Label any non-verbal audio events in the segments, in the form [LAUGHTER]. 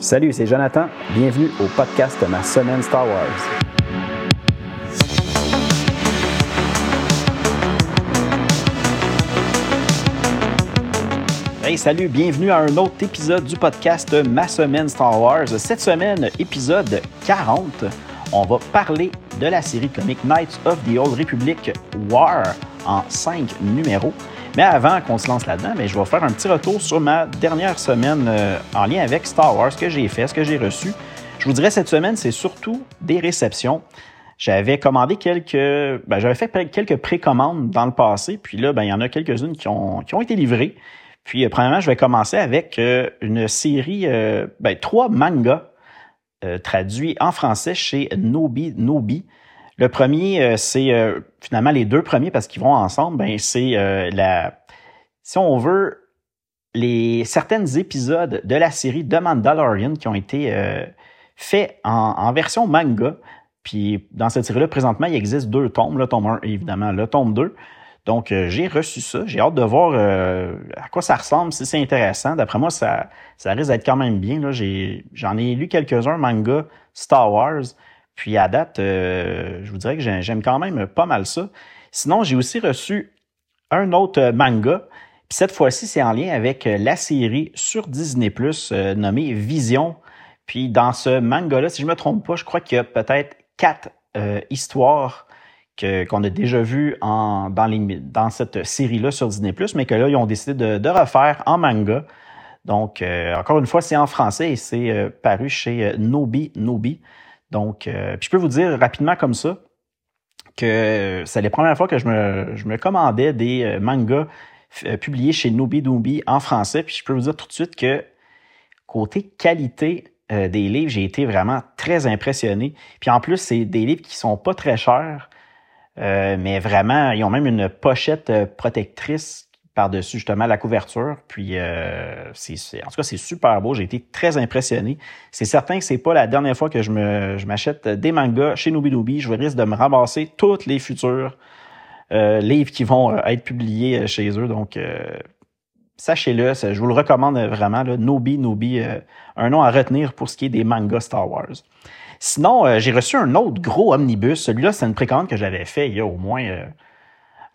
Salut, c'est Jonathan. Bienvenue au podcast Ma semaine Star Wars. Hey, salut, bienvenue à un autre épisode du podcast Ma semaine Star Wars. Cette semaine, épisode 40, on va parler de la série comique Knights of the Old Republic War en 5 numéros. Mais avant qu'on se lance là-dedans, ben, je vais faire un petit retour sur ma dernière semaine euh, en lien avec Star Wars, ce que j'ai fait, ce que j'ai reçu. Je vous dirais, cette semaine, c'est surtout des réceptions. J'avais commandé quelques. Ben, j'avais fait quelques précommandes dans le passé, puis là, ben, il y en a quelques-unes qui ont, qui ont été livrées. Puis, euh, premièrement, je vais commencer avec euh, une série, ben, trois mangas traduits en français chez Nobi Nobi. Le premier, euh, c'est euh, finalement les deux premiers parce qu'ils vont ensemble. Ben c'est euh, la, si on veut, les certains épisodes de la série The Mandalorian qui ont été faits en, version manga. Puis dans cette série-là, présentement, il existe deux tomes, le tome 1 et évidemment le tome 2. Donc, j'ai reçu ça. J'ai hâte de voir à quoi ça ressemble, si c'est intéressant. D'après moi, ça, ça risque d'être quand même bien. J'en ai, ai, lu quelques-uns manga Star Wars. Puis à date, euh, je vous dirais que j'aime quand même pas mal ça. Sinon, j'ai aussi reçu un autre manga. Puis cette fois-ci, c'est en lien avec la série sur Disney Plus euh, nommée Vision. Puis dans ce manga-là, si je me trompe pas, je crois qu'il y a peut-être quatre euh, histoires qu'on a déjà vues en, dans, cette série-là sur Disney Plus, mais que là, ils ont décidé de refaire en manga. Donc, encore une fois, c'est en français et c'est paru chez Nobi Nobi. Donc, euh, puis je peux vous dire rapidement comme ça que c'est les premières fois que je me, je me commandais des euh, mangas euh, publiés chez Noobi en français. Puis je peux vous dire tout de suite que côté qualité des livres, j'ai été vraiment très impressionné. Puis en plus, c'est des livres qui sont pas très chers, mais vraiment, ils ont même une pochette protectrice par-dessus justement la couverture. Puis, euh, en tout cas, c'est super beau. J'ai été très impressionné. C'est certain que c'est pas la dernière fois que je, m'achète des mangas chez Nobi Je risque de me ramasser tous les futurs euh, livres qui vont euh, être publiés chez eux. Donc, sachez-le, je vous le recommande vraiment. Là, Nobi Nobi, un nom à retenir pour ce qui est des mangas Star Wars. Sinon, j'ai reçu un autre gros omnibus. Celui-là, c'est une précommande que j'avais fait il y a au moins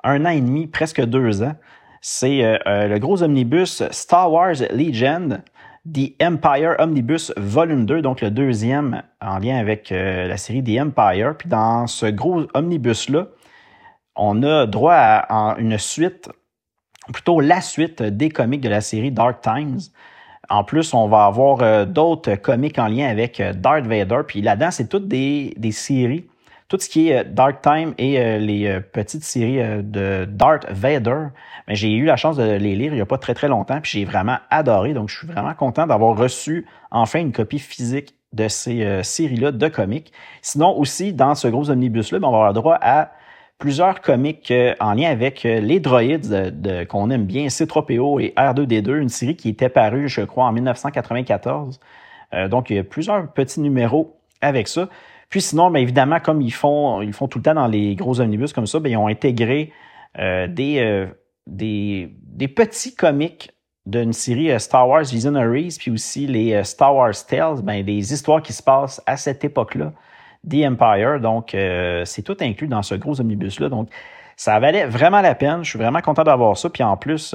un an et demi, presque deux ans c'est euh, euh, le gros omnibus Star Wars Legend, The Empire Omnibus Volume 2, donc le deuxième en lien avec euh, la série The Empire. Puis dans ce gros omnibus-là, on a droit à, une suite, plutôt la suite des comics de la série Dark Times. En plus, on va avoir d'autres comics en lien avec Darth Vader. Puis là-dedans, c'est toutes des, des séries tout ce qui est Dark Time et les petites séries de Darth Vader, ben, j'ai eu la chance de les lire il n'y a pas très très longtemps, puis j'ai vraiment adoré. Donc, je suis vraiment content d'avoir reçu enfin une copie physique de ces séries-là de comics. Sinon, aussi, dans ce gros omnibus-là, ben, on va avoir droit à plusieurs comics en lien avec les droïdes qu'on aime bien, C3PO et R2D2, une série qui était parue, je crois, en 1994. donc, il y a plusieurs petits numéros avec ça. Puis sinon, bien évidemment, comme ils font, ils font tout le temps dans les gros omnibus comme ça, bien, ils ont intégré euh, des, euh, des, des, petits comics d'une série euh, Star Wars Visionaries, puis aussi les Star Wars Tales, bien, des histoires qui se passent à cette époque-là, The Empire. Donc, c'est tout inclus dans ce gros omnibus-là. Donc, ça valait vraiment la peine. Je suis vraiment content d'avoir ça. Puis en plus,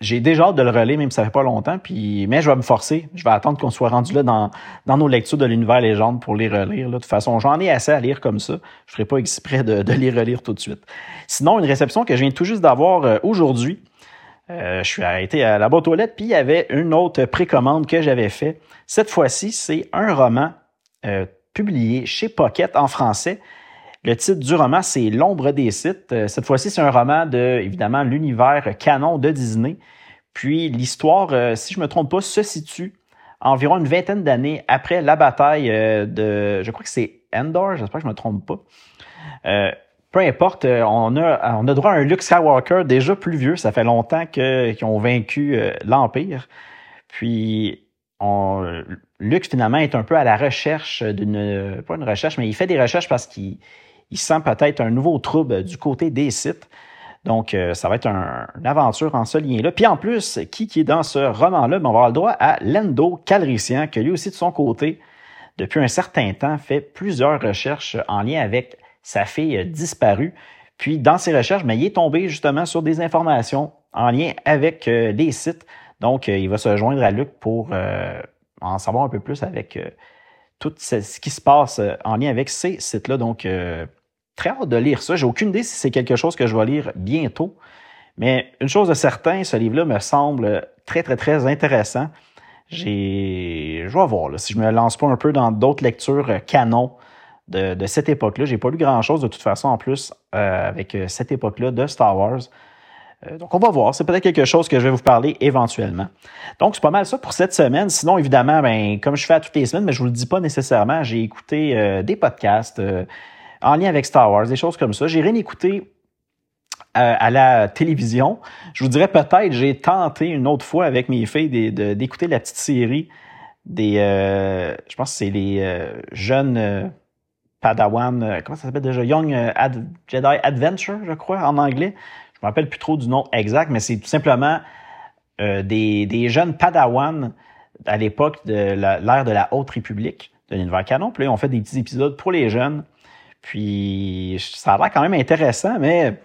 j'ai déjà hâte de le relire, même si ça fait pas longtemps. Puis, mais je vais me forcer. Je vais attendre qu'on soit rendu là dans, dans nos lectures de l'univers légende pour les relire. Là. De toute façon, j'en ai assez à lire comme ça. Je ferai pas exprès de, de les relire tout de suite. Sinon, une réception que je viens tout juste d'avoir euh, aujourd'hui. Euh, je suis arrêté à la boîte aux lettres, puis il y avait une autre précommande que j'avais fait. Cette fois-ci, c'est un roman euh, publié chez Pocket en français le titre du roman, c'est L'ombre des sites. Euh, cette fois-ci, c'est un roman de, évidemment, l'univers canon de Disney. Puis l'histoire, euh, si je me trompe pas, se situe environ une vingtaine d'années après la bataille euh, de, je crois que c'est Endor, j'espère que je me trompe pas. peu importe, on a, on a droit à un Luke Skywalker déjà plus vieux. Ça fait longtemps qu'ils ont vaincu l'Empire. Puis Luke finalement est un peu à la recherche d'une, pas une recherche, mais il fait des recherches parce qu'il il sent peut-être un nouveau trouble du côté des sites. Donc, euh, ça va être une aventure en ce lien-là. Puis en plus, qui, est dans ce roman-là, ben, on va avoir le droit à Lendo Calrissian, qui lui aussi, de son côté, depuis un certain temps, fait plusieurs recherches en lien avec sa fille disparue. Puis dans ses recherches, ben, il est tombé justement sur des informations en lien avec euh, des sites. Donc, euh, il va se joindre à Luc pour euh, en savoir un peu plus avec tout ce, qui se passe en lien avec ces sites-là. Donc, très hâte de lire ça. J'ai aucune idée si c'est quelque chose que je vais lire bientôt. Mais une chose de certain, ce livre-là me semble très, très, très intéressant. J'ai, je vais voir si je me lance pas un peu dans d'autres lectures canon de, cette époque-là. J'ai pas lu grand-chose de toute façon en plus euh, avec euh, cette époque-là de Star Wars. Euh, donc, on va voir. C'est peut-être quelque chose que je vais vous parler éventuellement. Donc, c'est pas mal ça pour cette semaine. Sinon, évidemment, ben, comme je fais à toutes les semaines, mais je vous le dis pas nécessairement, j'ai écouté des podcasts en lien avec Star Wars, des choses comme ça. J'ai rien écouté à la télévision. Je vous dirais peut-être, j'ai tenté une autre fois avec mes filles d'écouter la petite série des, je pense que c'est les jeunes Padawan, euh, comment ça s'appelle déjà? Young euh, Jedi Adventure, je crois, en anglais. Je me rappelle plus trop du nom exact, mais c'est tout simplement euh, des, des, jeunes Padawan à l'époque de l'ère de la Haute République de l'univers canon. Puis là, on fait des petits épisodes pour les jeunes. Puis ça a l'air quand même intéressant, mais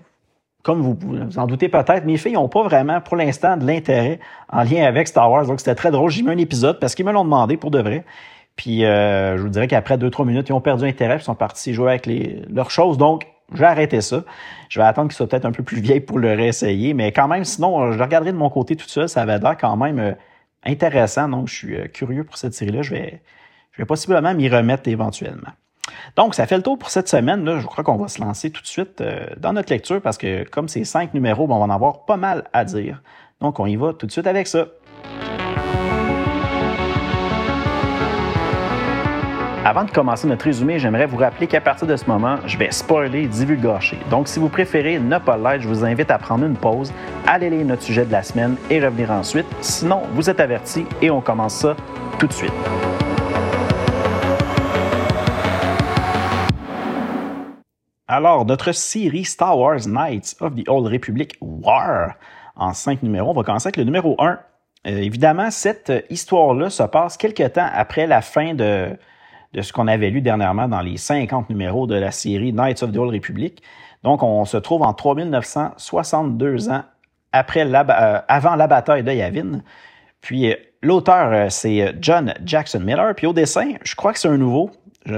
comme vous vous en doutez peut-être, mes filles n'ont pas vraiment pour l'instant de l'intérêt en lien avec Star Wars. Donc c'était très drôle. J'ai mis un épisode parce qu'ils me l'ont demandé pour de vrai. Puis euh, je vous dirais qu'après deux, trois minutes, ils ont perdu intérêt, ils sont partis jouer avec les, leurs choses. Donc, je vais arrêter ça. Je vais attendre qu'ils soient peut-être un peu plus vieilles pour le réessayer. Mais quand même, sinon, je le regarderai de mon côté tout seul. Ça avait l'air quand même euh, intéressant. Donc, je suis euh, curieux pour cette série-là. Je vais, je vais possiblement m'y remettre éventuellement. Donc, ça fait le tour pour cette semaine. Je crois qu'on va se lancer tout de suite dans notre lecture parce que comme c'est cinq numéros, on va en avoir pas mal à dire. Donc, on y va tout de suite avec ça. Avant de commencer notre résumé, j'aimerais vous rappeler qu'à partir de ce moment, je vais spoiler et divulgacher. Donc, si vous préférez ne pas l'être, je vous invite à prendre une pause, aller lire notre sujet de la semaine et revenir ensuite. Sinon, vous êtes avertis et on commence ça tout de suite. Alors, notre série Star Wars Knights of the Old Republic War en cinq numéros. On va commencer avec le numéro 1. Euh, évidemment, cette histoire-là se passe quelques temps après la fin de, de ce qu'on avait lu dernièrement dans les 50 numéros de la série Knights of the Old Republic. Donc, on se trouve en 3962 ans après la, euh, avant la bataille de Yavin. Puis, euh, l'auteur, euh, c'est John Jackson Miller. Puis, au dessin, je crois que c'est un nouveau.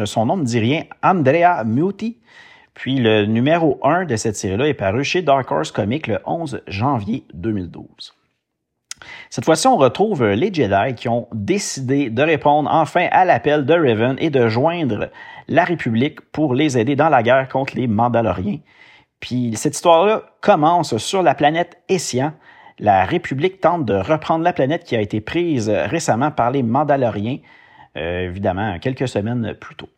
Son nom ne dit rien. Andrea Muti. Puis, le numéro 1 de cette série-là est paru chez Dark Horse Comics le 11 janvier 2012. Cette fois-ci, on retrouve les Jedi qui ont décidé de répondre enfin à l'appel de Raven et de joindre la République pour les aider dans la guerre contre les Mandaloriens. Puis cette histoire-là commence sur la planète Essian. La République tente de reprendre la planète qui a été prise récemment par les Mandaloriens, euh, évidemment quelques semaines plus tôt.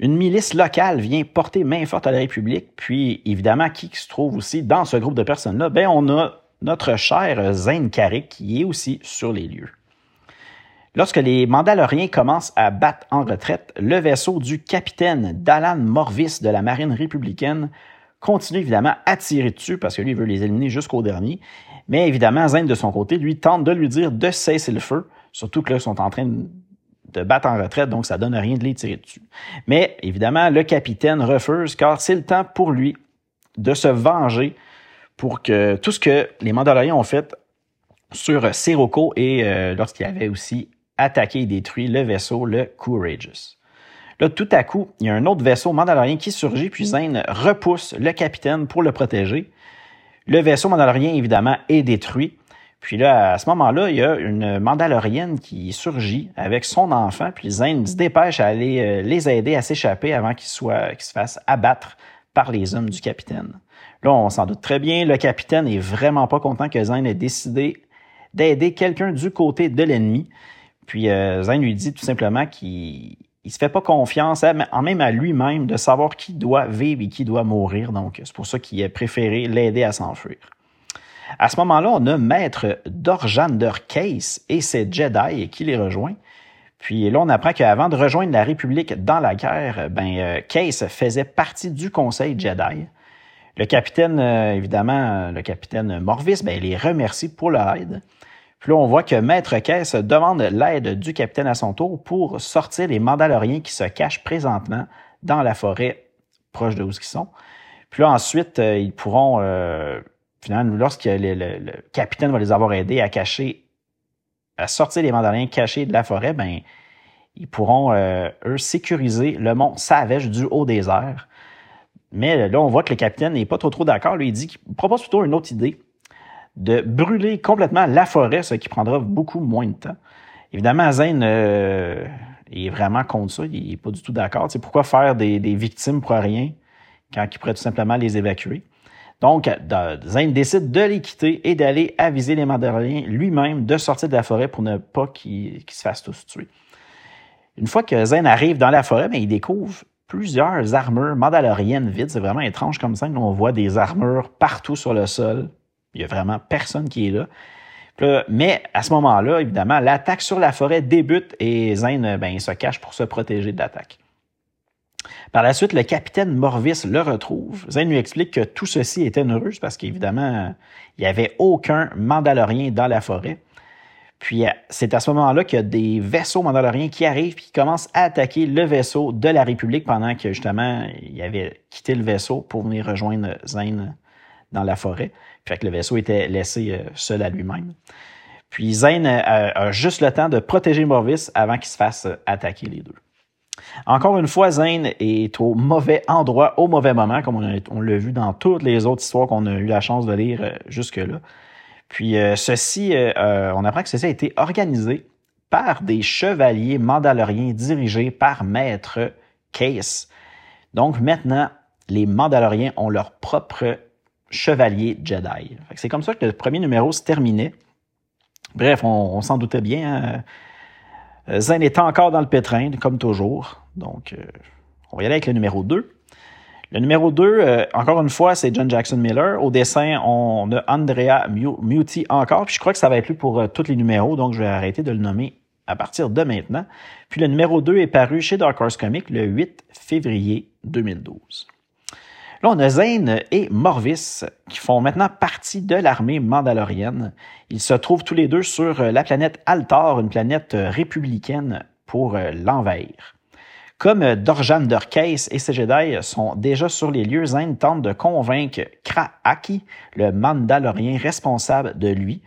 Une milice locale vient porter main forte à la République, puis évidemment, qui se trouve aussi dans ce groupe de personnes-là? Ben, on a notre cher Zane Carrick qui est aussi sur les lieux. Lorsque les Mandaloriens commencent à battre en retraite, le vaisseau du capitaine Dalan Morvis de la marine républicaine continue évidemment à tirer dessus parce que lui veut les éliminer jusqu'au dernier. Mais évidemment, Zane de son côté, lui, tente de lui dire de cesser le feu, surtout que là, ils sont en train de battre en retraite, donc ça donne rien de les tirer dessus. Mais évidemment, le capitaine refuse car c'est le temps pour lui de se venger pour que tout ce que les Mandaloriens ont fait sur Sirocco et euh, lorsqu'il avait aussi attaqué et détruit le vaisseau, le Courageous. Là, tout à coup, il y a un autre vaisseau mandalorien qui surgit, puis Zane repousse le capitaine pour le protéger. Le vaisseau mandalorien, évidemment, est détruit. Puis là, à ce moment-là, il y a une mandalorienne qui surgit avec son enfant, puis Zane se dépêche à aller euh, les aider à s'échapper avant qu'ils qu'ils se fassent abattre par les hommes du capitaine. Là, on s'en doute très bien, le capitaine est vraiment pas content que Zane ait décidé d'aider quelqu'un du côté de l'ennemi. Puis euh, Zane lui dit tout simplement qu'il il se fait pas confiance, en même à lui-même, de savoir qui doit vivre et qui doit mourir. Donc, c'est pour ça qu'il a préféré l'aider à s'enfuir. À ce moment-là, on a Maître Dorjander Case et ses Jedi qui les rejoint. Puis là, on apprend qu'avant de rejoindre la République dans la guerre, ben, euh, Case faisait partie du Conseil Jedi. Le capitaine, euh, évidemment, le capitaine Morvis, ben, il les remercie pour leur aide. Puis là, on voit que Maître Caisse demande l'aide du capitaine à son tour pour sortir les Mandaloriens qui se cachent présentement dans la forêt proche de où ils sont. Puis là, ensuite, euh, ils pourront, euh, finalement, lorsque le, capitaine va les avoir aidés à cacher, à sortir les Mandaloriens cachés de la forêt, ben, ils pourront, euh, eux, sécuriser le mont Savage du haut des airs. Mais là, on voit que le capitaine n'est pas trop trop d'accord. Lui, il dit qu'il propose plutôt une autre idée de brûler complètement la forêt, ce qui prendra beaucoup moins de temps. Évidemment, Zane euh, est vraiment contre ça. Il n'est pas du tout d'accord. C'est pourquoi faire des, victimes pour rien quand il pourrait tout simplement les évacuer? Donc, Zane décide de les quitter et d'aller aviser les Mandaloriens lui-même de sortir de la forêt pour ne pas qu'ils se fassent tous tuer. Une fois que Zane arrive dans la forêt, bien, il découvre plusieurs armures mandaloriennes vides. C'est vraiment étrange comme ça. On voit des armures partout sur le sol. Il n'y a vraiment personne qui est là. Mais à ce moment-là, évidemment, l'attaque sur la forêt débute et Zane ben, se cache pour se protéger de l'attaque. Par la suite, le capitaine Morvis le retrouve. Zane lui explique que tout ceci était une ruse parce qu'évidemment, il n'y avait aucun Mandalorien dans la forêt. Puis c'est à ce moment-là qu'il y a des vaisseaux mandaloriens qui arrivent et qui commencent à attaquer le vaisseau de la République pendant que justement il avait quitté le vaisseau pour venir rejoindre Zane dans la forêt. Fait que le vaisseau était laissé euh, seul à lui-même. Puis Zane a, juste le temps de protéger Morvis avant qu'il se fasse euh, attaquer les deux. Encore une fois, Zane est au mauvais endroit, au mauvais moment, comme on, l'a vu dans toutes les autres histoires qu'on a eu la chance de lire euh, jusque-là. Puis ceci, on apprend que ceci a été organisé par des chevaliers mandaloriens dirigés par Maître Case. Donc maintenant, les Mandaloriens ont leur propre chevalier Jedi. C'est comme ça que le premier numéro se terminait. Bref, on, s'en doutait bien. Hein. Zen est encore dans le pétrin, comme toujours. Donc, euh, on va y aller avec le numéro 2. Le numéro 2, euh, encore une fois, c'est John Jackson Miller. Au dessin, on a Andrea Muti encore. Puis je crois que ça va être lui pour euh, tous les numéros, donc je vais arrêter de le nommer à partir de maintenant. Puis le numéro 2 est paru chez Dark Horse Comics le 8 février 2012. Là, on a Zane et Morvis qui font maintenant partie de l'armée mandalorienne. Ils se trouvent tous les deux sur euh, la planète Altar, une planète républicaine, pour l'envahir. Comme Dorjan Durkase et ses Jedi sont déjà sur les lieux, Zane tente de convaincre Kraaki, le Mandalorien responsable de lui.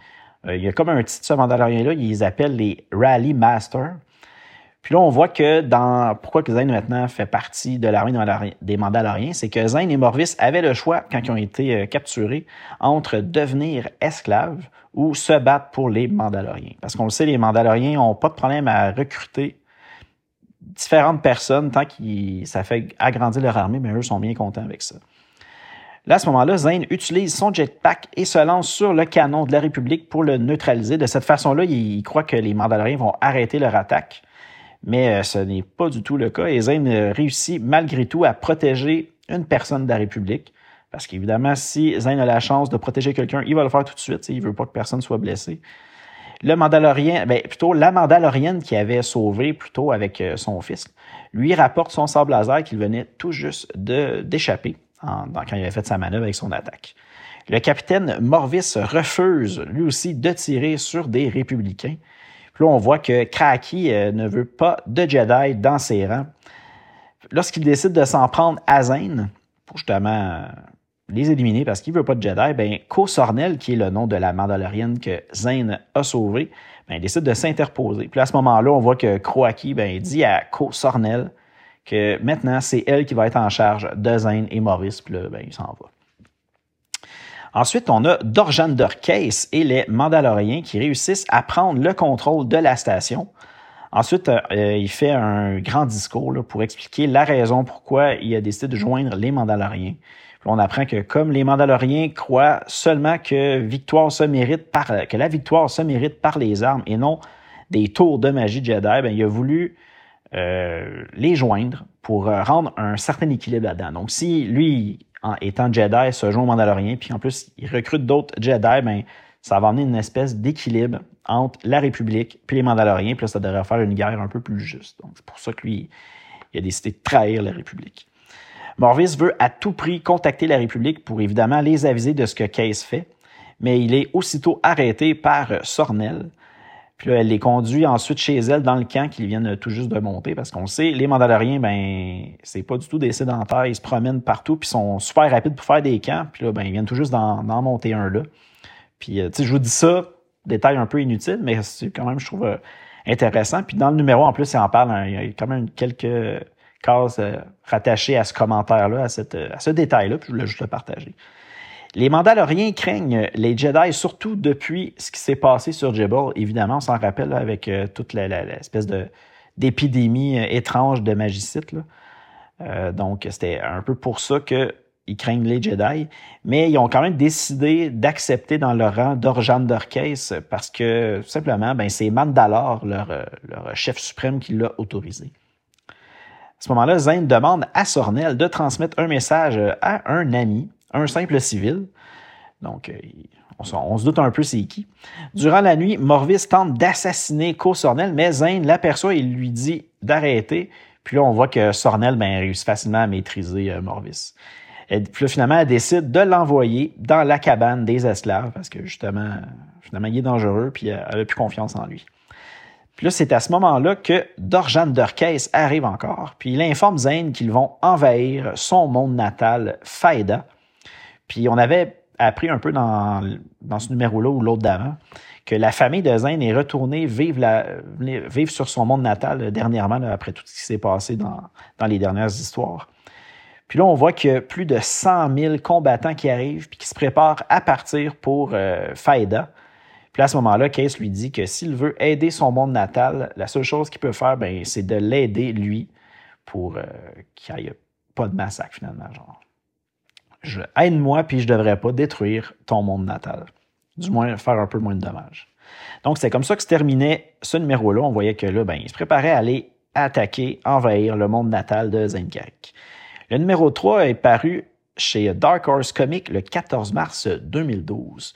il y a comme un titre, ce Mandalorien-là, ils appellent les Rally Masters. Puis là, on voit que dans pourquoi que Zane maintenant fait partie de l'armée des Mandaloriens, c'est que Zane et Morvis avaient le choix, quand ils ont été euh, capturés, entre devenir esclaves ou se battre pour les Mandaloriens. Parce qu'on le sait, les Mandaloriens n'ont pas de problème à recruter différentes personnes tant que ça fait agrandir leur armée, mais eux sont bien contents avec ça. Là, à ce moment-là, Zane utilise son jetpack et se lance sur le canon de la République pour le neutraliser. De cette façon-là, il croit que les Mandaloriens vont arrêter leur attaque mais euh, ce n'est pas du tout le cas. Et Zane euh, réussit malgré tout à protéger une personne de la République. Parce qu'évidemment, si Zane a la chance de protéger quelqu'un, il va le faire tout de suite. Il veut pas que personne soit blessé. Le Mandalorien, ben, plutôt la Mandalorienne qui avait sauvé plutôt avec euh, son fils, lui rapporte son sable laser qu'il venait tout juste d'échapper quand il avait fait sa manœuvre avec son attaque. Le capitaine Morvis refuse lui aussi de tirer sur des républicains puis là, on voit que Kraki euh, ne veut pas de Jedi dans ses rangs. Lorsqu'il décide de s'en prendre à Zane, pour justement euh, les éliminer parce qu'il veut pas de Jedi, ben, Sornel, qui est le nom de la Mandalorienne que Zane a sauvé, ben, décide de s'interposer. Puis à ce moment-là, on voit que Kroaki ben, dit à Ko Sornel que maintenant, c'est elle qui va être en charge de Zane et Maurice. Puis là, ben, il s'en va. Ensuite, on a Dorjander Case et les Mandaloriens qui réussissent à prendre le contrôle de la station. Ensuite, euh, il fait un grand discours pour expliquer la raison pourquoi il a décidé de joindre les Mandaloriens. On apprend que comme les Mandaloriens croient seulement par que la victoire se mérite par les armes et non des tours de magie Jedi, ben, il a voulu euh, les joindre pour euh, rendre un certain équilibre là-dedans. Donc, si lui en étant Jedi, se joint au Mandalorien, puis en plus, il recrute d'autres Jedi, ben, ça va amener une espèce d'équilibre entre la République puis les Mandaloriens, puis ça devrait faire une guerre un peu plus juste. Donc, c'est pour ça que lui, il a décidé de trahir la République. Morvis veut à tout prix contacter la République pour évidemment les aviser de ce que Case fait, mais il est aussitôt arrêté par Sornel. Puis là, elle les conduit ensuite chez elle dans le camp qu'ils viennent tout juste de monter parce qu'on sait, les Mandaloriens, ben, c'est pas du tout des sédentaires, ils se promènent partout puis sont super rapides pour faire des camps. Puis là, ben, ils viennent tout juste d'en monter un là. Puis, euh, tu sais, je vous dis ça, détail un peu inutile, mais c'est quand même, je trouve, euh, intéressant. Puis dans le numéro, en plus, il en parle, hein, il y a quand même quelques cases euh, rattachées à ce commentaire-là, à, cette, à ce détail-là, puis je voulais juste le partager. Les Mandaloriens craignent les Jedi, surtout depuis ce qui s'est passé sur Jebel. Évidemment, on s'en rappelle avec euh, toute l'espèce de d'épidémie euh, étrange de magicite. Euh, donc, c'était un peu pour ça qu'ils craignent les Jedi. Mais ils ont quand même décidé d'accepter dans leur rang d'Orjan Dorcase parce que, simplement, ben, c'est Mandalore, leur, leur chef suprême, qui l'a autorisé. Ce moment-là, Zane demande à Sornel de transmettre un message à un ami un simple civil. Donc, euh, on, se doute un peu c'est qui. Durant la nuit, Morvis tente d'assassiner Co Sornel, mais Zane l'aperçoit et lui dit d'arrêter. Puis là, on voit que Sornel ben, réussit facilement à maîtriser euh, Morvis. Et puis là, finalement, elle décide de l'envoyer dans la cabane des esclaves parce que justement, finalement, il est dangereux puis elle a plus confiance en lui. Puis là, c'est à ce moment-là que Dorjan arrive encore, puis il informe Zane qu'ils vont envahir son monde natal, Faida, puis on avait appris un peu dans, ce numéro-là ou l'autre d'avant que la famille de Zane est retournée vivre, sur son monde natal dernièrement, après tout ce qui s'est passé dans, les dernières histoires. Puis là, on voit qu'il y a plus de 100 000 combattants qui arrivent puis qui se préparent à partir pour euh. Puis à ce moment-là, Case lui dit que s'il veut aider son monde natal, la seule chose qu'il peut faire, ben, c'est de l'aider, lui, pour euh, qu'il n'y ait pas de massacre, finalement. Genre aide-moi, puis je devrais pas détruire ton monde natal. Du moins, faire un peu moins de dommages. Donc, c'est comme ça que se terminait ce numéro-là. On voyait que là, ben, il se préparait à aller attaquer, envahir le monde natal de Zenkarik. Le numéro 3 est paru chez Dark Horse Comics le 14 mars 2012.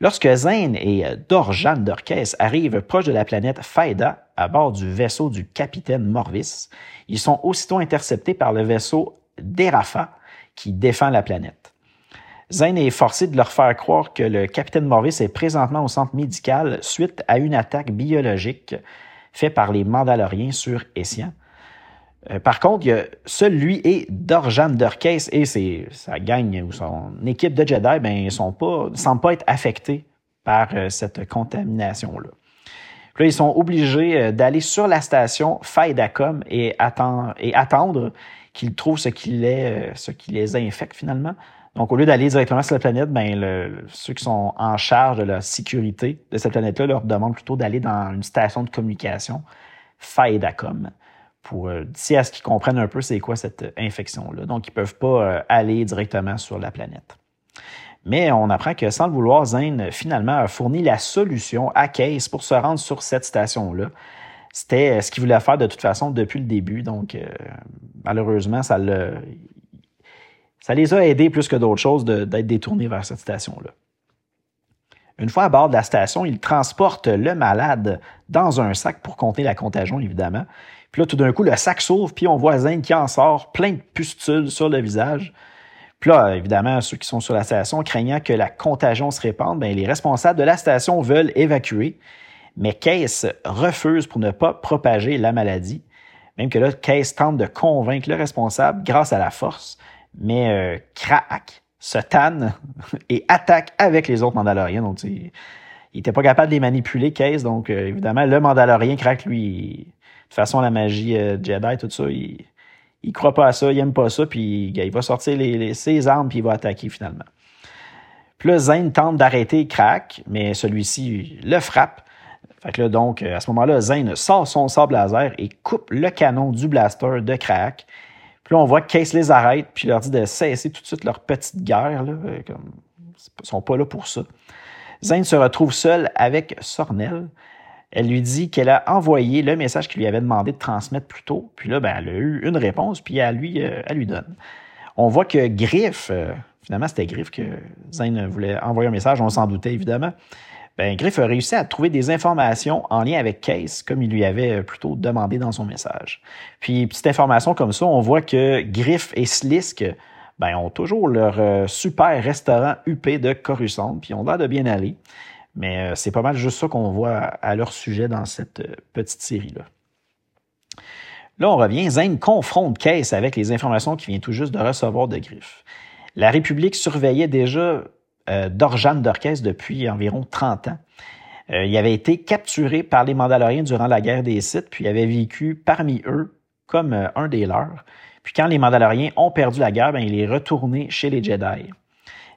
Lorsque Zane et Dorjan Dorkes arrivent proche de la planète Faida à bord du vaisseau du capitaine Morvis, ils sont aussitôt interceptés par le vaisseau d'Erafa, qui défend la planète. Zane est forcé de leur faire croire que le capitaine Morvis est présentement au centre médical suite à une attaque biologique faite par les Mandaloriens sur Essian. Euh, par contre, il y a seul et Dorjan Durkes et sa gang ou son équipe de Jedi ben, ne sont pas, semblent pas être affectés par euh, cette contamination-là. Ils sont obligés euh, d'aller sur la station Faidacom et, attendre, qu'ils trouvent ce qui, les, ce qui les infecte finalement. Donc, au lieu d'aller directement sur la planète, ben, ceux qui sont en charge de la sécurité de cette planète-là leur demandent plutôt d'aller dans une station de communication, Faidacom, pour euh, d'ici à ce qu'ils comprennent un peu c'est quoi cette infection-là. Donc, ils peuvent pas euh, aller directement sur la planète. Mais on apprend que sans le vouloir, Zane finalement a fourni la solution à Case pour se rendre sur cette station-là. C'était ce qu'il voulait faire de toute façon depuis le début. Donc, euh, malheureusement, ça, ça les a aidés plus que d'autres choses d'être détournés vers cette station-là. Une fois à bord de la station, ils transportent le malade dans un sac pour compter la contagion, évidemment. Puis là, tout d'un coup, le sac s'ouvre, puis on voit Zane qui en sort, plein de pustules sur le visage. Puis là, évidemment, ceux qui sont sur la station, craignant que la contagion se répande, bien, les responsables de la station veulent évacuer. Mais Case refuse pour ne pas propager la maladie. Même que là, Case tente de convaincre le responsable grâce à la force, mais euh, se tanne [LAUGHS] et attaque avec les autres Mandaloriens. Donc, il n'était pas capable de les manipuler, Case. Donc, euh, évidemment, le Mandalorien craque, lui, toute façon, la magie euh, Jedi, tout ça, il, il croit pas à ça, il aime pas ça, puis il va sortir les, ses armes, puis il va attaquer finalement. Puis là, Zane tente d'arrêter Crack, mais celui-ci le frappe. Fait que là, donc, à ce moment-là, Zane sort son sable laser et coupe le canon du blaster de Crack. Puis là, on voit que Case les arrête, puis leur dit de cesser tout de suite leur petite guerre. Là, euh, comme, ils sont pas là pour ça. Zane se retrouve seul avec Sornel. Elle lui dit qu'elle a envoyé le message qu'il lui avait demandé de transmettre plus tôt. Puis là, ben, elle a eu une réponse, puis elle lui, euh, elle lui donne. On voit que Griff, euh, finalement, c'était Griff que Zane voulait envoyer un message, on s'en doutait évidemment. ben, Griff a réussi à trouver des informations en lien avec Case, comme il lui avait plutôt demandé dans son message. Puis, petite information comme ça, on voit que Griff et Slisk ben, ont toujours leur euh, super restaurant UP de Coruscant, puis ont l'air de bien aller. Mais euh, c'est pas mal juste ça qu'on voit à leur sujet dans cette euh, petite série-là. Là, on revient. Zane confronte Case avec les informations qu'il vient tout juste de recevoir de Griff. La République surveillait déjà euh, d'Orchestre depuis environ 30 ans. Euh, il avait été capturé par les Mandaloriens durant la guerre des Sith, puis avait vécu parmi eux comme un des leurs. Puis quand les Mandaloriens ont perdu la guerre, ben, il est retourné chez les Jedi.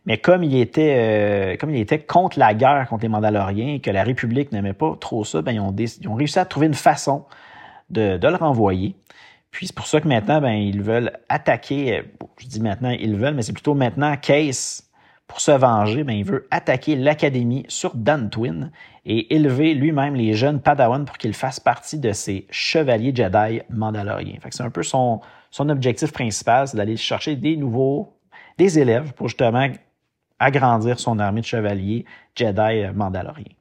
Mais comme il était, comme il était contre la guerre contre les Mandaloriens et que la République n'aimait pas trop ça, ben, ils, ont ils, ont réussi à trouver une façon de, de le renvoyer. Puis c'est pour ça que maintenant, ben, ils veulent attaquer, je dis maintenant ils veulent, mais c'est plutôt maintenant Case pour se venger, ben, il veut attaquer l'Académie sur Dantooine et élever lui-même les jeunes Padawan pour qu'ils fassent partie de ses chevaliers Jedi mandaloriens. c'est un peu son, son objectif principal, c'est d'aller chercher des nouveaux, des élèves pour justement agrandir son armée de chevaliers Jedi mandaloriens.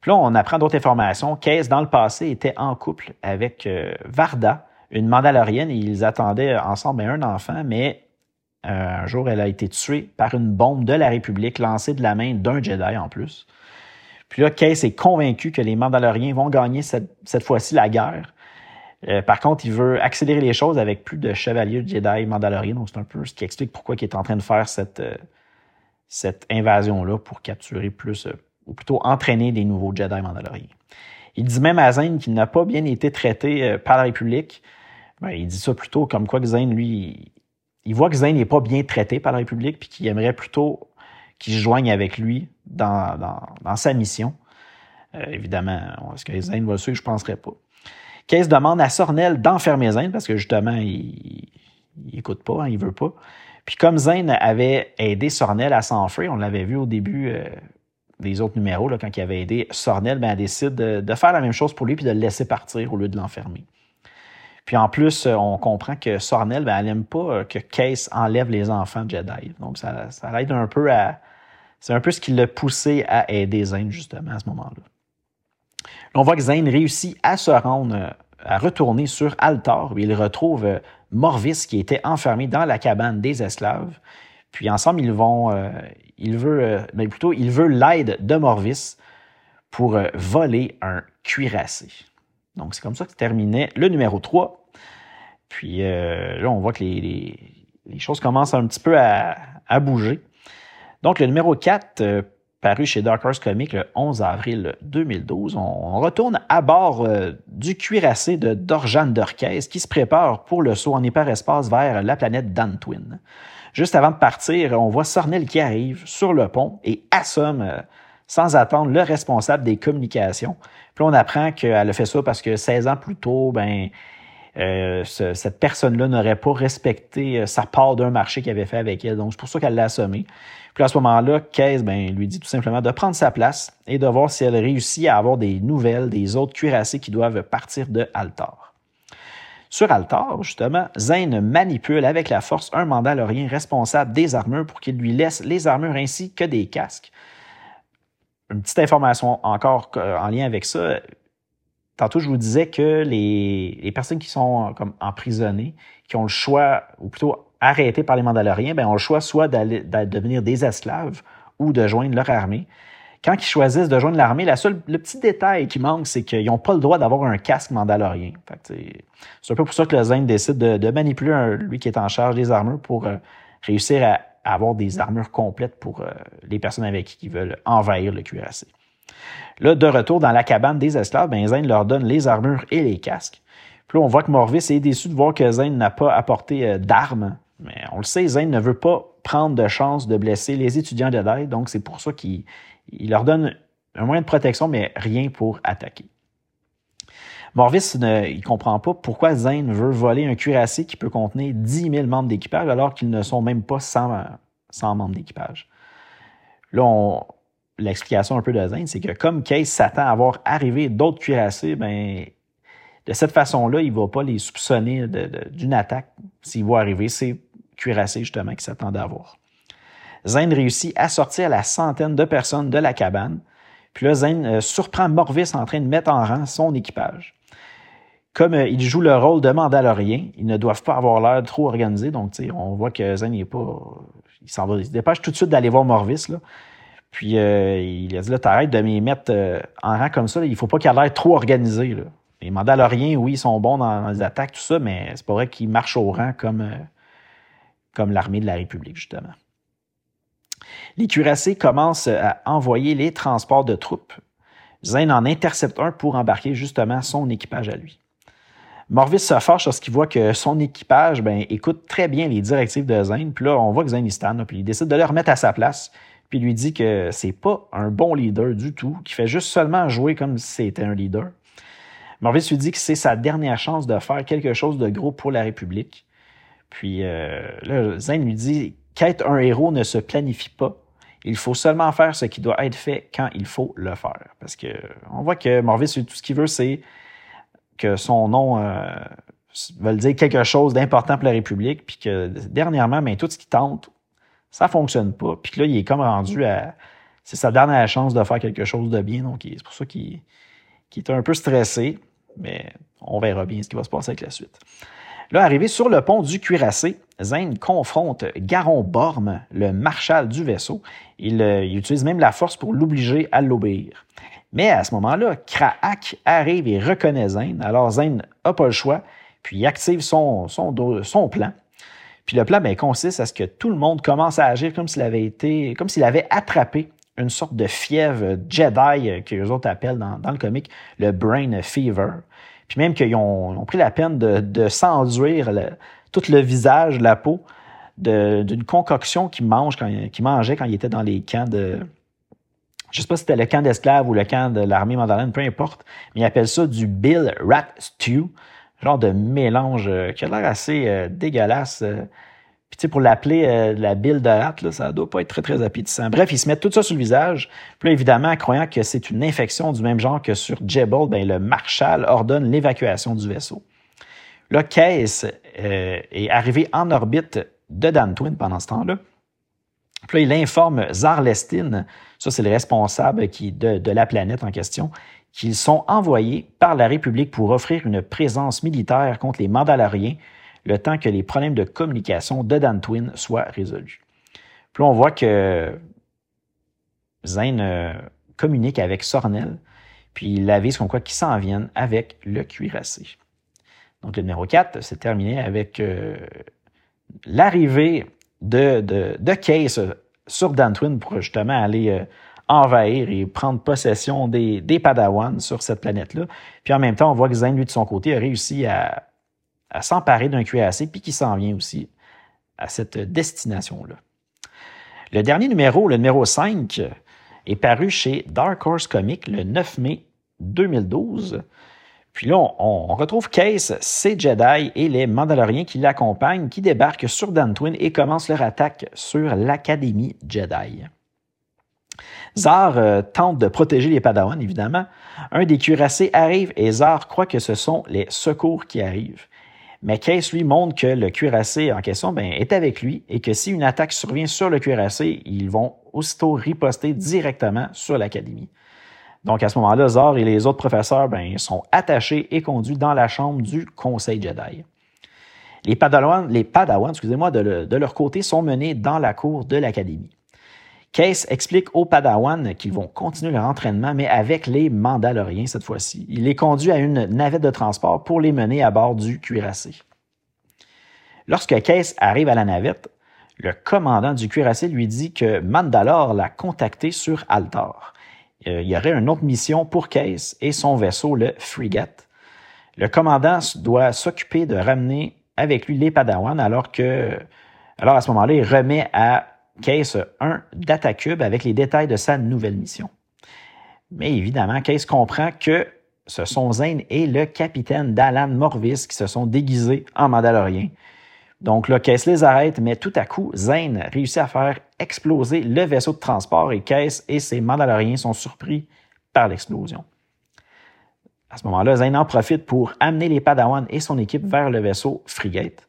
Puis là, on apprend d'autres informations. Case, dans le passé, était en couple avec euh, Varda, une Mandalorienne, et ils attendaient ensemble un enfant, mais euh, un jour, elle a été tuée par une bombe de la République lancée de la main d'un Jedi en plus. Puis là, Case est convaincu que les Mandaloriens vont gagner cette, fois-ci la guerre. Euh, par contre, il veut accélérer les choses avec plus de chevaliers Jedi Mandaloriens. Donc, c'est un peu ce qui explique pourquoi il est en train de faire cette, cette invasion-là pour capturer plus, ou plutôt entraîner des nouveaux Jedi Mandaloriens. Il dit même à Zane qu'il n'a pas bien été traité par la République. Ben, il dit ça plutôt comme quoi que lui, il voit que Zane n'est pas bien traité par la République, puis qu'il aimerait plutôt qu'il se joigne avec lui dans, sa mission. Euh, évidemment, est-ce que Zane va le suivre? Je ne penserais pas. Case demande à Sornel d'enfermer Zane parce que justement, il n'écoute pas, hein, il veut pas. Puis comme Zane avait aidé Sornel à s'enfuir, on l'avait vu au début euh, des autres numéros, là, quand il avait aidé Sornel, ben, elle décide de, faire la même chose pour lui puis de le laisser partir au lieu de l'enfermer. Puis en plus, euh, on comprend que Sornel, ben, elle n'aime pas euh, que Case enlève les enfants de Jedi. Donc ça, ça aide un peu à. C'est un peu ce qui l'a poussé à aider Zane, justement, à ce moment-là. On voit que Zane réussit à se rendre, à retourner sur Altar, où il retrouve Morvis qui était enfermé dans la cabane des esclaves. Puis ensemble, ils vont. il veut. mais ben, plutôt, il veut l'aide de Morvis pour voler un cuirassé. Donc, c'est comme ça que terminait le numéro 3. Puis euh, là, on voit que les, choses commencent un petit peu à, bouger. Donc, le numéro 4, euh, paru chez Dark Horse Comics le 11 avril 2012, on, retourne à bord euh, du cuirassé de Dorjan Dorquez qui se prépare pour le saut en hyperespace vers la planète Dantwin. Juste avant de partir, on voit Sornel qui arrive sur le pont et assomme sans attendre le responsable des communications. Puis on apprend qu'elle a fait ça parce que 16 ans plus tôt, ben, euh, cette personne-là n'aurait pas respecté euh, sa part d'un marché qu'il avait fait avec elle. Donc, c'est pour ça qu'elle l'a assommé. Puis à ce moment-là, Case ben, lui dit tout simplement de prendre sa place et de voir si elle réussit à avoir des nouvelles des autres cuirassés qui doivent partir de Altar. Sur Altar, justement, Zane manipule avec la force un mandalorien responsable des armures pour qu'il lui laisse les armures ainsi que des casques une petite information encore en lien avec ça. Tantôt, je vous disais que les, personnes qui sont comme emprisonnées, qui ont le choix, ou plutôt arrêtées par les Mandaloriens, ben, ont le choix soit d'aller devenir des esclaves ou de joindre leur armée. Quand ils choisissent de joindre l'armée, la seule, le petit détail qui manque, c'est qu'ils n'ont pas le droit d'avoir un casque mandalorien. C'est un peu pour ça que le Zen décide de, manipuler lui qui est en charge des armures pour euh, réussir à avoir des armures complètes pour euh, les personnes avec qui veulent envahir le cuirassé. Là, de retour dans la cabane des esclaves, ben leur donne les armures et les casques. Puis là, on voit que Morvis est déçu de voir que Zane n'a pas apporté euh, d'armes. Mais on le sait, Zane ne veut pas prendre de chance de blesser les étudiants de l'aide, donc c'est pour ça qu'il leur donne un moyen de protection, mais rien pour attaquer. Morvis ne comprend pas pourquoi Zane veut voler un cuirassé qui peut contenir 10 000 membres d'équipage alors qu'ils ne sont même pas 100, 100 membres d'équipage. Là, l'explication un peu de Zane, c'est que comme Case s'attend à avoir arrivé d'autres cuirassés, ben, de cette façon-là, il ne va pas les soupçonner d'une attaque s'ils vont arriver ces cuirassés justement qu'ils s'attendent à avoir. Zane réussit à sortir la centaine de personnes de la cabane. Puis là, Zane euh, surprend Morvis en train de mettre en rang son équipage. Comme euh, il joue le rôle de Mandalorien, ils ne doivent pas avoir l'air trop organisés. Donc, on voit que Zane n'est pas. Il s'en va. Il se dépêche tout de suite d'aller voir Morvis. Puis euh, il a dit là, t'arrêtes de m'y mettre en rang comme ça. Il faut pas qu'il ait l'air trop organisé. Là. Les Mandaloriens, oui, ils sont bons dans les attaques, tout ça, mais c'est pas vrai qu'ils marchent au rang comme, comme l'armée de la République, justement. Les cuirassés commencent à envoyer les transports de troupes. Zane en intercepte un pour embarquer justement son équipage à lui. Morvis se fâche lorsqu'il voit que son équipage ben, écoute très bien les directives de Zane. Puis là, on voit que Zane il puis il décide de le remettre à sa place. Puis lui dit que c'est pas un bon leader du tout, qu'il fait juste seulement jouer comme si c'était un leader. Morvis lui dit que c'est sa dernière chance de faire quelque chose de gros pour la République. Puis euh, là, Zane lui dit qu'être un héros ne se planifie pas. Il faut seulement faire ce qui doit être fait quand il faut le faire. Parce que on voit que Morvis, tout ce qu'il veut, c'est que son nom euh, veut dire quelque chose d'important pour la République, puis que dernièrement, ben, tout ce qu'il tente, ça fonctionne pas. Puis là, il est comme rendu à. C'est sa dernière chance de faire quelque chose de bien. Donc, c'est pour ça qu'il est un peu stressé. Mais on verra bien ce qui va se passer avec la suite. Là, arrivé sur le pont du Cuirassé, Zane confronte Garon Borm, le marshal du vaisseau. Il, euh, il utilise même la force pour l'obliger à l'obéir. Mais à ce moment-là, Kraak arrive et reconnaît Zane. Alors Zane n'a pas le choix, puis il active son, son, son plan. Puis le plan ben, consiste à ce que tout le monde commence à agir comme s'il avait été, comme s'il avait attrapé une sorte de fièvre Jedi que les autres appellent dans, le comic le Brain Fever. Puis même qu'ils ont, pris la peine de, s'enduire tout le visage, la peau, d'une concoction qu'ils mange quand, mangeaient quand ils étaient dans les camps de. Je sais pas si c'était le camp d'esclaves ou le camp de l'armée mandalane, peu importe, mais ils appellent ça du Bill Rat Stew, genre de mélange euh, qui a l'air assez euh, dégueulasse. Euh, puis tu sais, pour l'appeler la bile de rat, là, ça doit pas être très, très appétissant. Bref, ils se mettent tout ça sur le visage. Puis là, évidemment, croyant que c'est une infection du même genre que sur Jebel, ben, le Marshal ordonne l'évacuation du vaisseau. Là, Case est arrivé en orbite de Dantwin pendant ce temps-là. Puis il informe Zarlestine, ça c'est le responsable qui, de la planète en question, qu'ils sont envoyés par la République pour offrir une présence militaire contre les Mandaloriens le temps que les problèmes de communication de Dan Twin soient résolus. Puis on voit que Zane euh, communique avec Sornel, puis il avise comme quoi qu'ils s'en viennent avec le cuirassé. Donc le numéro 4, c'est terminé avec euh, l'arrivée de, de, Case sur Dantwin pour justement aller euh, envahir et prendre possession des, des Padawans sur cette planète-là. Puis en même temps, on voit que Zane, lui, de son côté, a réussi à s'emparer d'un cuirassé, puis qui s'en vient aussi à cette destination-là. Le dernier numéro, le numéro 5, est paru chez Dark Horse Comics le 9 mai 2012. Puis là, on, retrouve Case, ses Jedi et les Mandaloriens qui l'accompagnent, qui débarquent sur Dantwin et commencent leur attaque sur l'Académie Jedi. Zar euh, tente de protéger les Padawans, évidemment. Un des cuirassés arrive et Zar croit que ce sont les secours qui arrivent. Mais Case, lui, montre que le cuirassé en question ben, est avec lui et que si une attaque survient sur le cuirassé, ils vont aussitôt riposter directement sur l'Académie. Donc à ce moment-là, Zor et les autres professeurs ben, sont attachés et conduits dans la chambre du Conseil Jedi. Les Padawans, les Padawans excusez-moi, de leur côté, sont menés dans la cour de l'Académie. Case explique aux Padawans qu'ils vont continuer leur entraînement, mais avec les Mandaloriens cette fois-ci. Il les conduit à une navette de transport pour les mener à bord du cuirassé. Lorsque Case arrive à la navette, le commandant du cuirassé lui dit que Mandalore l'a contacté sur Altar. Euh, il y aurait une autre mission pour Case et son vaisseau, le Frigate. Le commandant doit s'occuper de ramener avec lui les Padawans alors que, alors à ce moment-là, il remet à Case 1 DataCube avec les détails de sa nouvelle mission. Mais évidemment, Case comprend que ce sont Zane et le capitaine d'Alan Morvis qui se sont déguisés en Mandaloriens. Donc là, Case les arrête, mais tout à coup, Zane réussit à faire exploser le vaisseau de transport et Case et ses Mandaloriens sont surpris par l'explosion. À ce moment-là, Zane en profite pour amener les Padawans et son équipe vers le vaisseau Frigate.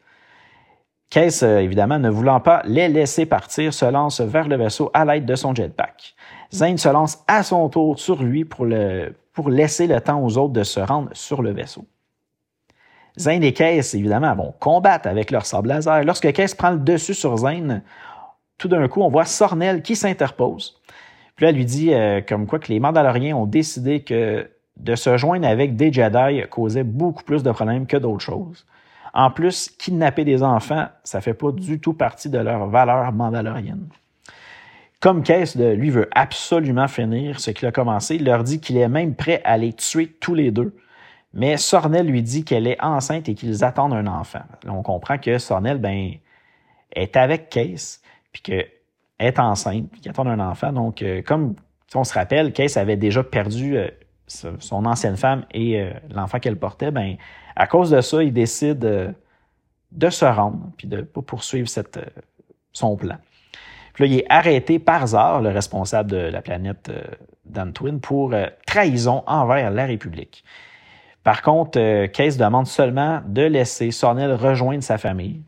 Case, euh, évidemment, ne voulant pas les laisser partir, se lance vers le vaisseau à l'aide de son jetpack. Zane se lance à son tour sur lui pour, le, pour laisser le temps aux autres de se rendre sur le vaisseau. Zane et Case, évidemment, vont combattre avec leur sable laser. Lorsque Case prend le dessus sur Zane, tout d'un coup, on voit Sornel qui s'interpose. Puis là, elle lui dit euh, comme quoi que les Mandaloriens ont décidé que de se joindre avec des Jedi causait beaucoup plus de problèmes que d'autres choses. En plus, kidnapper des enfants, ça fait pas du tout partie de leur valeur mandalorienne. Comme Case, lui, veut absolument finir ce qu'il a commencé, il leur dit qu'il est même prêt à les tuer tous les deux. Mais Sornel lui dit qu'elle est enceinte et qu'ils attendent un enfant. on comprend que Sornel, ben, est avec Case, puis qu'elle est enceinte, puis qu'ils attendent un enfant. Donc, euh, comme on se rappelle, Case avait déjà perdu euh, son ancienne femme et euh, l'enfant qu'elle portait, ben, à cause de ça, il décide euh, de se rendre puis de pas poursuivre euh, son plan. Puis là, il est arrêté par Zar, le responsable de la planète d'Antwin, pour trahison envers la République. Par contre, Case demande seulement de laisser Sornel rejoindre sa famille,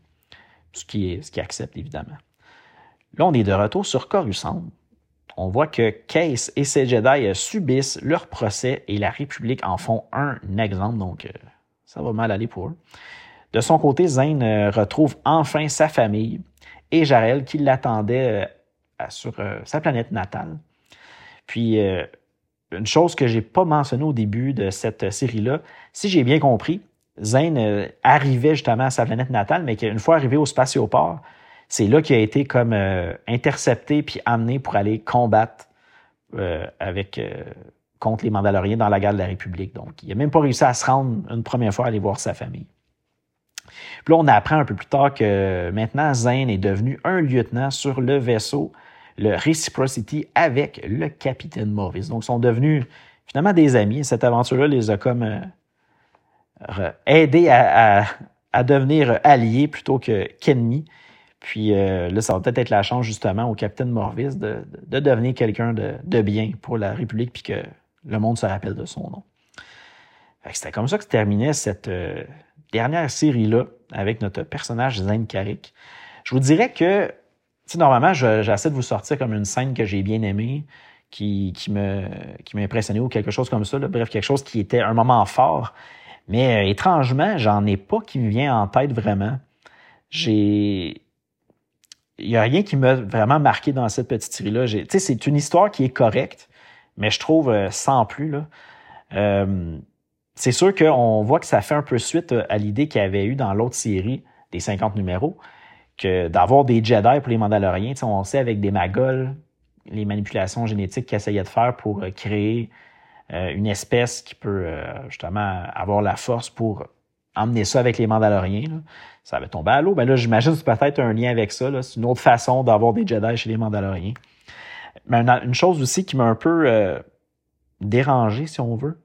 ce qui accepte évidemment. Là, on est de retour sur Coruscant on voit que Case et ses Jedi subissent leur procès et la République en font un exemple, donc euh, ça va mal aller pour eux. De son côté, Zane euh, retrouve enfin sa famille et Jarel qui l'attendait euh, sur sa planète natale. Puis, une chose que j'ai pas mentionnée au début de cette série-là, si j'ai bien compris, Zane arrivait justement à sa planète natale, mais qu'une fois arrivé au spatioport, c'est là qu'il a été comme euh, intercepté puis amené pour aller combattre euh, euh, contre les Mandaloriens dans la guerre de la République. Donc, il n'a même pas réussi à se rendre une première fois à aller voir sa famille. Puis là, on apprend un peu plus tard que maintenant, Zane est devenu un lieutenant sur le vaisseau, le Reciprocity, avec le capitaine Morris. Donc, ils sont devenus finalement des amis. Cette aventure-là les a comme aidés à, devenir alliés plutôt qu'ennemis. Puis euh, là, ça va peut-être être la chance justement au capitaine Morvis de, devenir quelqu'un de, bien pour la République puis que le monde se rappelle de son nom. C'était comme ça que se terminait cette euh, dernière série-là avec notre personnage Zane Carrick. Je vous dirais que, normalement, j'essaie de vous sortir comme une scène que j'ai bien aimée, qui, qui me qui m'a impressionné ou quelque chose comme ça. Bref, quelque chose qui était un moment fort. Mais euh, étrangement, j'en ai pas qui me vient en tête vraiment. J'ai il n'y a rien qui m'a vraiment marqué dans cette petite série-là. C'est une histoire qui est correcte, mais je trouve euh, sans plus. Là. Euh, c'est sûr qu'on voit que ça fait un peu suite euh, à l'idée qu'il y avait eu dans l'autre série des 50 numéros, que d'avoir des Jedi pour les Mandaloriens, on sait avec des Magols, les manipulations génétiques qu'ils essayaient de faire pour créer une espèce qui peut justement avoir la force pour emmener ça avec les Mandaloriens. Ça avait tombé à l'eau. Ben là, j'imagine que c'est peut-être un lien avec ça. C'est une autre façon d'avoir des Jedi chez les Mandaloriens. Mais une, chose aussi qui m'a un peu euh, dérangé, si on veut,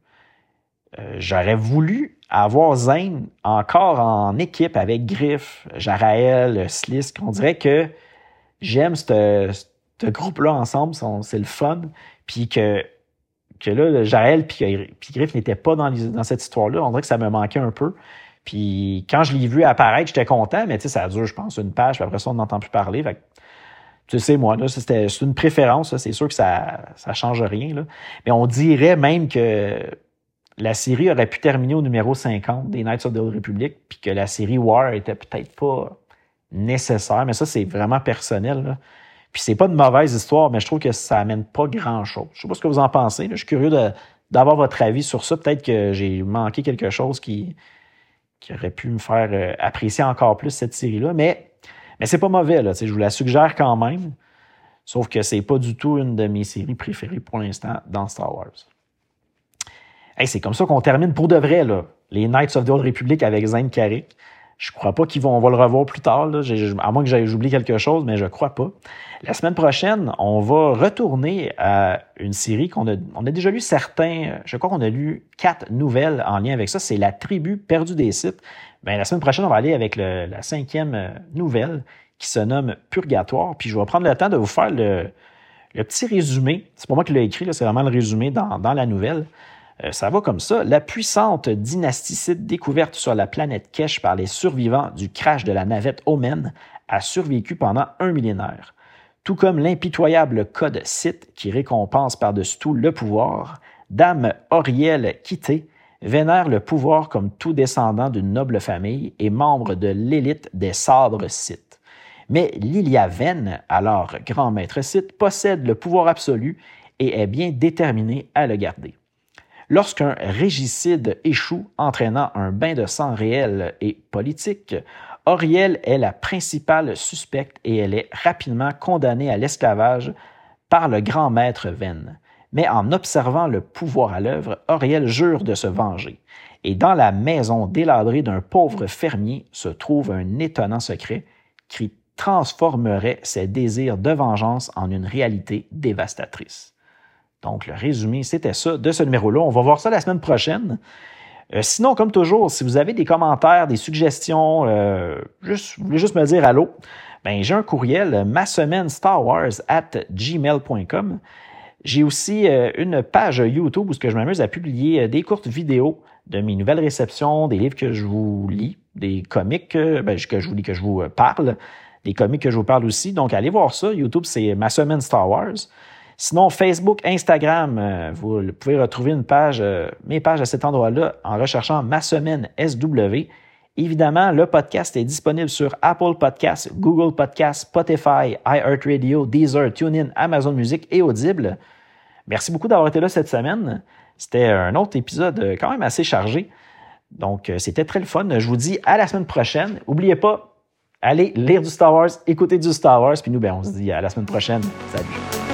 euh, j'aurais voulu avoir Zane encore en équipe avec Griff, Jarael, Slisk. On dirait que j'aime ce groupe-là ensemble, c'est le fun. Puis que, que là, Jarael puis Griff n'étaient pas dans, cette histoire-là. On dirait que ça me manquait un peu. Puis quand je l'ai vu apparaître, j'étais content, mais tu sais, ça dure, je pense, une page, puis après ça, on n'entend plus parler. Tu sais, moi, là, c'était une préférence, c'est sûr que ça ça change rien. Mais on dirait même que la série aurait pu terminer au numéro 50 des Knights of the Old Republic, puis que la série War était peut-être pas nécessaire, mais ça, c'est vraiment personnel. Puis c'est pas une mauvaise histoire, mais je trouve que ça amène pas grand-chose. Je sais pas ce que vous en pensez. Je suis curieux d'avoir votre avis sur ça. Peut-être que j'ai manqué quelque chose qui, aurait pu me faire euh, apprécier encore plus cette série-là. Mais, c'est pas mauvais. Je vous la suggère quand même. Sauf que c'est pas du tout une de mes séries préférées pour l'instant dans Star Wars. C'est comme ça qu'on termine pour de vrai, là. Les Knights of the Old Republic avec Zane Carrick. Je crois pas qu'ils vont, on va le revoir plus tard, là. à moins que j'oublie quelque chose, mais je crois pas. La semaine prochaine, on va retourner à une série qu'on a, on a déjà lu certains, je crois qu'on a lu quatre nouvelles en lien avec ça. C'est La tribu perdue des sites. Ben, la semaine prochaine, on va aller avec la cinquième euh, nouvelle qui se nomme Purgatoire. Puis je vais prendre le temps de vous faire le, petit résumé. C'est pas moi qui l'ai écrit, c'est vraiment le résumé dans, dans la nouvelle. Euh, ça va comme ça. La puissante dynasticite découverte sur la planète Kesh par les survivants du crash de la navette Omen a survécu pendant un millénaire. Tout comme l'impitoyable code Sith qui récompense par-dessus tout le pouvoir, Dame Auriel Quitté vénère le pouvoir comme tout descendant d'une noble famille et membre de l'élite des sabres Sith. Mais Lilia Ven, alors grand maître Sith, possède le pouvoir absolu et est bien déterminée à le garder. Lorsqu'un régicide échoue, entraînant un bain de sang réel et politique, Auriel est la principale suspecte et elle est rapidement condamnée à l'esclavage par le grand maître Venn. Mais en observant le pouvoir à l'œuvre, Auriel jure de se venger. Et dans la maison déladrée d'un pauvre fermier se trouve un étonnant secret qui transformerait ses désirs de vengeance en une réalité dévastatrice. Donc, le résumé, c'était ça de ce numéro-là. On va voir ça la semaine prochaine. Euh, sinon, comme toujours, si vous avez des commentaires, des suggestions, euh, juste, vous voulez juste me dire allô, ben, j'ai un courriel, ma semaine Star Wars at gmail.com. J'ai aussi euh, une page YouTube où je m'amuse à publier des courtes vidéos de mes nouvelles réceptions, des livres que je vous lis, des comics ben, que je vous lis, que je vous parle, des comics que je vous parle aussi. Donc, allez voir ça. YouTube, c'est ma semaine Star Wars. Sinon, Facebook, Instagram, euh, vous pouvez retrouver une page, euh, mes pages à cet endroit-là en recherchant ma semaine SW. Évidemment, le podcast est disponible sur Apple Podcasts, Google Podcasts, Spotify, iHeartRadio, Deezer, TuneIn, Amazon Music et Audible. Merci beaucoup d'avoir été là cette semaine. C'était un autre épisode euh, quand même assez chargé. Donc, c'était très le fun. Je vous dis à la semaine prochaine. N'oubliez pas, allez lire du Star Wars, écouter du Star Wars, puis nous, ben, on se dit à la semaine prochaine. Salut.